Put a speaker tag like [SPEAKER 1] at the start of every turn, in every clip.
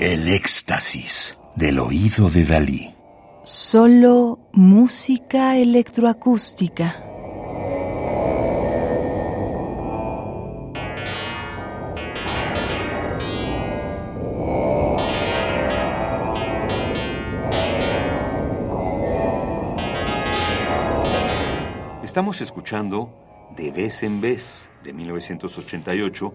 [SPEAKER 1] El éxtasis del oído de Dalí.
[SPEAKER 2] Solo música electroacústica.
[SPEAKER 3] Estamos escuchando De vez en vez, de 1988,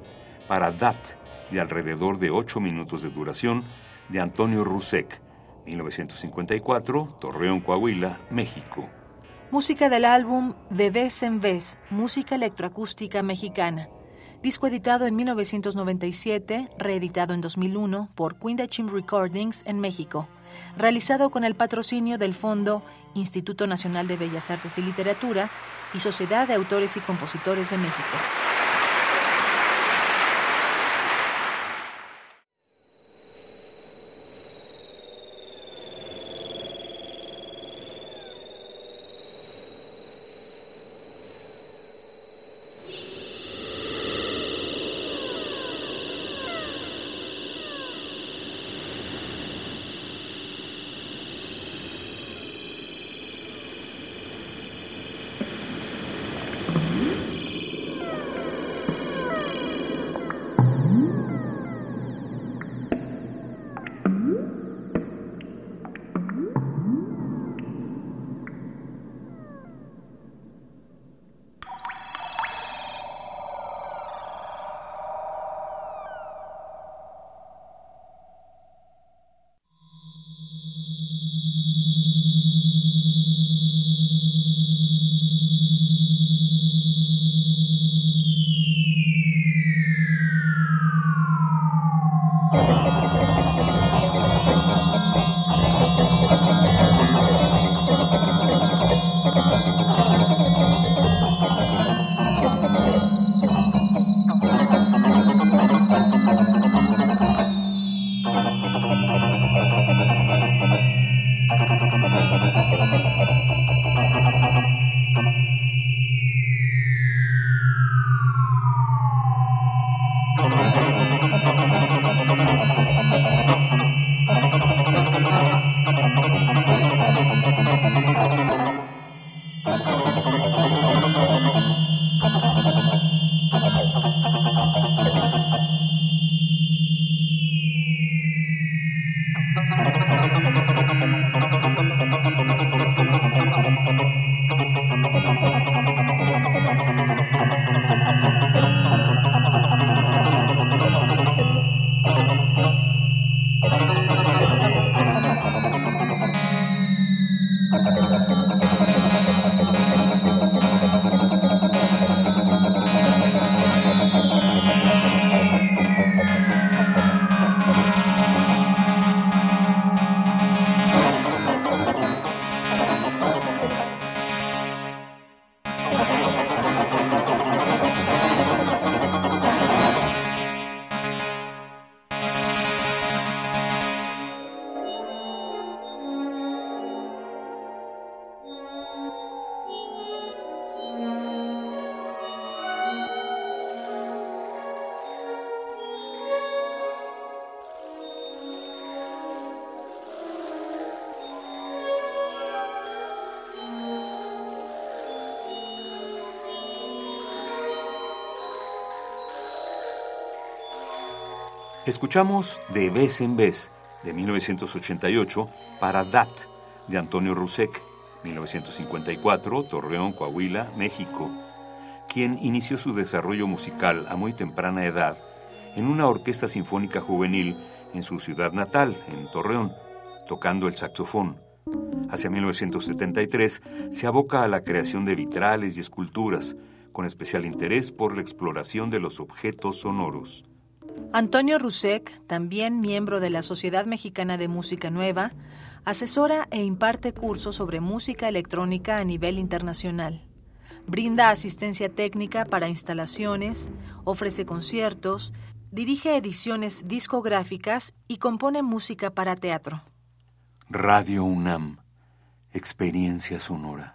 [SPEAKER 3] para DAT, de alrededor de 8 minutos de duración, de Antonio Rusek, 1954, Torreón, Coahuila, México.
[SPEAKER 2] Música del álbum De vez en vez, música electroacústica mexicana. Disco editado en 1997, reeditado en 2001 por Quindachim Recordings en México. Realizado con el patrocinio del Fondo Instituto Nacional de Bellas Artes y Literatura y Sociedad de Autores y Compositores de México.
[SPEAKER 3] Escuchamos De vez en vez, de 1988, para DAT, de Antonio Rusek, 1954, Torreón, Coahuila, México, quien inició su desarrollo musical a muy temprana edad en una orquesta sinfónica juvenil en su ciudad natal, en Torreón, tocando el saxofón. Hacia 1973 se aboca a la creación de vitrales y esculturas, con especial interés por la exploración de los objetos sonoros.
[SPEAKER 2] Antonio Rusek, también miembro de la Sociedad Mexicana de Música Nueva, asesora e imparte cursos sobre música electrónica a nivel internacional. Brinda asistencia técnica para instalaciones, ofrece conciertos, dirige ediciones discográficas y compone música para teatro.
[SPEAKER 3] Radio UNAM, experiencia sonora.